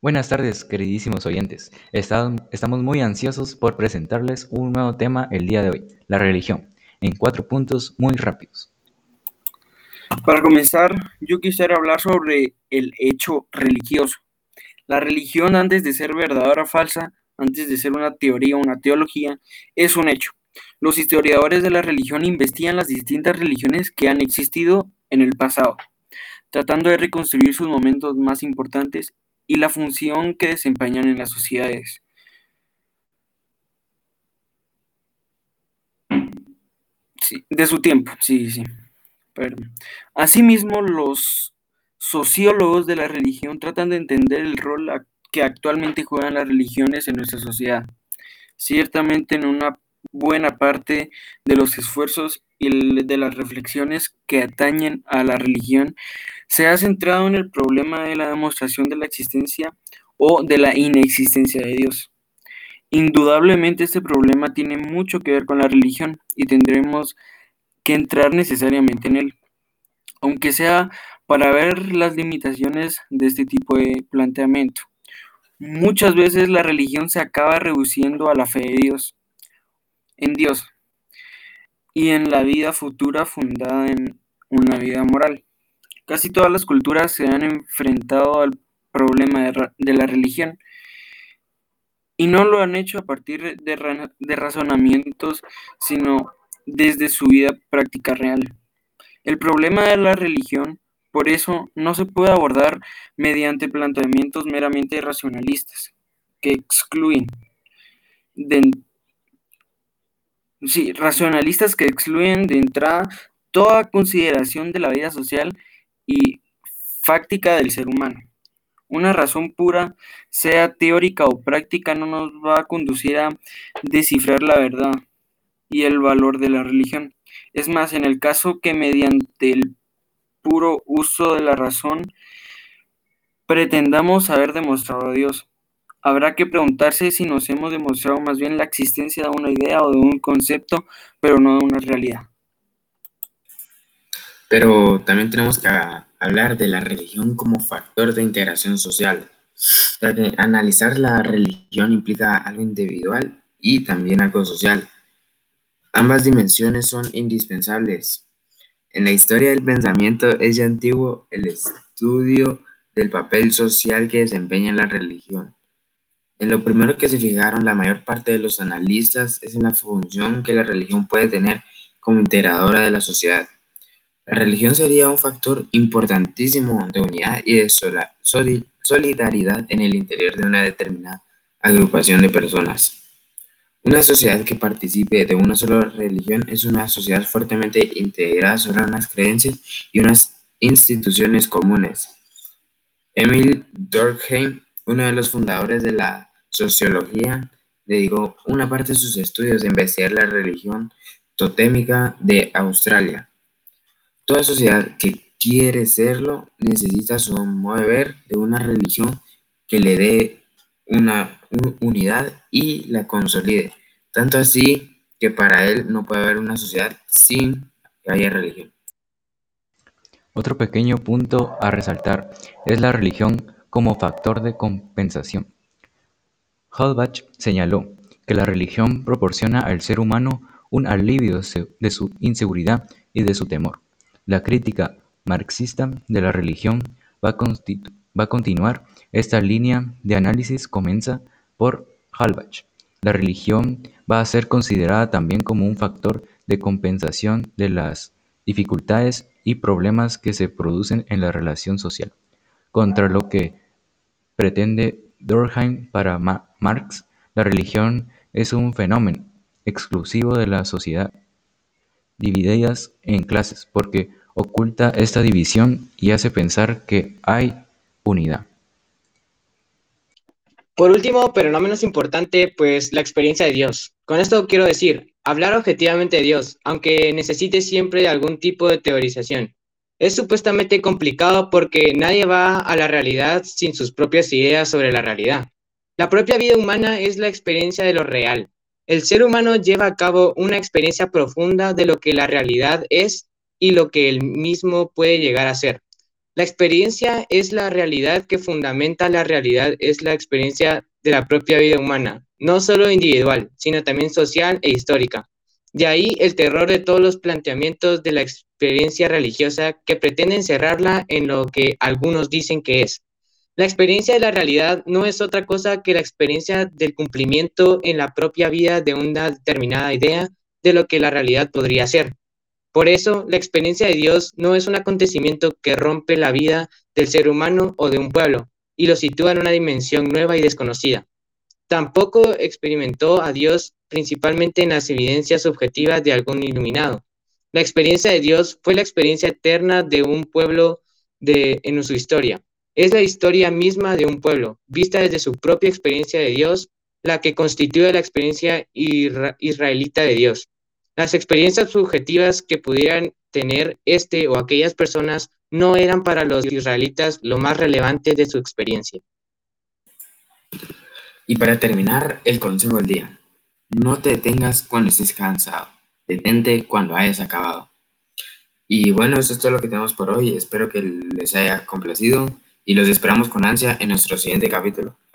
Buenas tardes, queridísimos oyentes. Estamos muy ansiosos por presentarles un nuevo tema el día de hoy, la religión, en cuatro puntos muy rápidos. Para comenzar, yo quisiera hablar sobre el hecho religioso. La religión, antes de ser verdadera o falsa, antes de ser una teoría o una teología, es un hecho. Los historiadores de la religión investigan las distintas religiones que han existido en el pasado, tratando de reconstruir sus momentos más importantes y la función que desempeñan en las sociedades. de su tiempo, sí, sí. Asimismo, los sociólogos de la religión tratan de entender el rol que actualmente juegan las religiones en nuestra sociedad. Ciertamente en una buena parte de los esfuerzos y de las reflexiones que atañen a la religión se ha centrado en el problema de la demostración de la existencia o de la inexistencia de Dios. Indudablemente este problema tiene mucho que ver con la religión y tendremos que entrar necesariamente en él, aunque sea para ver las limitaciones de este tipo de planteamiento. Muchas veces la religión se acaba reduciendo a la fe de Dios, en Dios y en la vida futura fundada en una vida moral. Casi todas las culturas se han enfrentado al problema de, la religión y no lo han hecho a partir de, de razonamientos, sino desde su vida práctica real. El problema de la religión, por eso, no se puede abordar mediante planteamientos meramente racionalistas, que excluyen de, sí, racionalistas que excluyen de entrada toda consideración de la vida social y fáctica del ser humano. Una razón pura, sea teórica o práctica, no nos va a conducir a descifrar la verdad y el valor de la religión. Es más, en el caso que mediante el puro uso de la razón pretendamos haber demostrado a Dios, Habrá que preguntarse si nos hemos demostrado más bien la existencia de una idea o de un concepto, pero no de una realidad. Pero también tenemos que hablar de la religión como factor de integración social. analizar la religión implica algo individual y también algo social. Ambas dimensiones son indispensables. En la historia del pensamiento es ya antiguo el estudio del papel social que desempeña la religión. En lo primero que se fijaron la mayor parte de los analistas es en la función que la religión puede tener como integradora de la sociedad. La religión sería un factor importantísimo de unidad y de solidaridad en el interior de una determinada agrupación de personas. Una sociedad que participe de una sola religión es una sociedad fuertemente integrada sobre unas creencias y unas instituciones comunes. Emil Durkheim, uno de los fundadores de la sociología dedicó una parte de sus estudios a investigar la religión totémica de Australia. Toda sociedad que quiere serlo necesita su modo de ver de una religión que le dé una unidad y la consolide. Tanto así que para él no puede haber una sociedad sin que haya religión. Otro pequeño punto a resaltar es la religión como factor de compensación. Halbach señaló que la religión proporciona al ser humano un alivio de su inseguridad y de su temor. La crítica marxista de la religión va a, continuar. Esta línea de análisis comienza por Halbach. La religión va a ser considerada también como un factor de compensación de las dificultades y problemas que se producen en la relación social, contra lo que pretende Durkheim para Marx, la religión es un fenómeno exclusivo de la sociedad, divididas en clases, porque oculta esta división y hace pensar que hay unidad. Por último, pero no menos importante, pues la experiencia de Dios. Con esto quiero decir, hablar objetivamente de Dios, aunque necesite siempre algún tipo de teorización. Es supuestamente complicado porque nadie va a la realidad sin sus propias ideas sobre la realidad. La propia vida humana es la experiencia de lo real. El ser humano lleva a cabo una experiencia profunda de lo que la realidad es y lo que él mismo puede llegar a ser. La experiencia es la realidad que fundamenta la realidad, es la experiencia de la propia vida humana, no solo individual, sino también social e histórica. De ahí el terror de todos los planteamientos de la experiencia religiosa que pretenden cerrarla en lo que algunos dicen que es. La experiencia de la realidad no es otra cosa que la experiencia del cumplimiento en la propia vida de una determinada idea de lo que la realidad podría ser. Por eso, la experiencia de Dios no es un acontecimiento que rompe la vida del ser humano o de un pueblo y lo sitúa en una dimensión nueva y desconocida. Tampoco experimentó a Dios principalmente en las evidencias subjetivas de algún iluminado. La experiencia de Dios fue la experiencia eterna de un pueblo de, en su historia. Es la historia misma de un pueblo, vista desde su propia experiencia de Dios, la que constituye la experiencia israelita de Dios. Las experiencias subjetivas que pudieran tener este o aquellas personas no eran para los israelitas lo más relevante de su experiencia. Y para terminar, el consejo del día. No te detengas cuando estés cansado. Detente cuando hayas acabado. Y bueno, eso es todo lo que tenemos por hoy. Espero que les haya complacido y los esperamos con ansia en nuestro siguiente capítulo.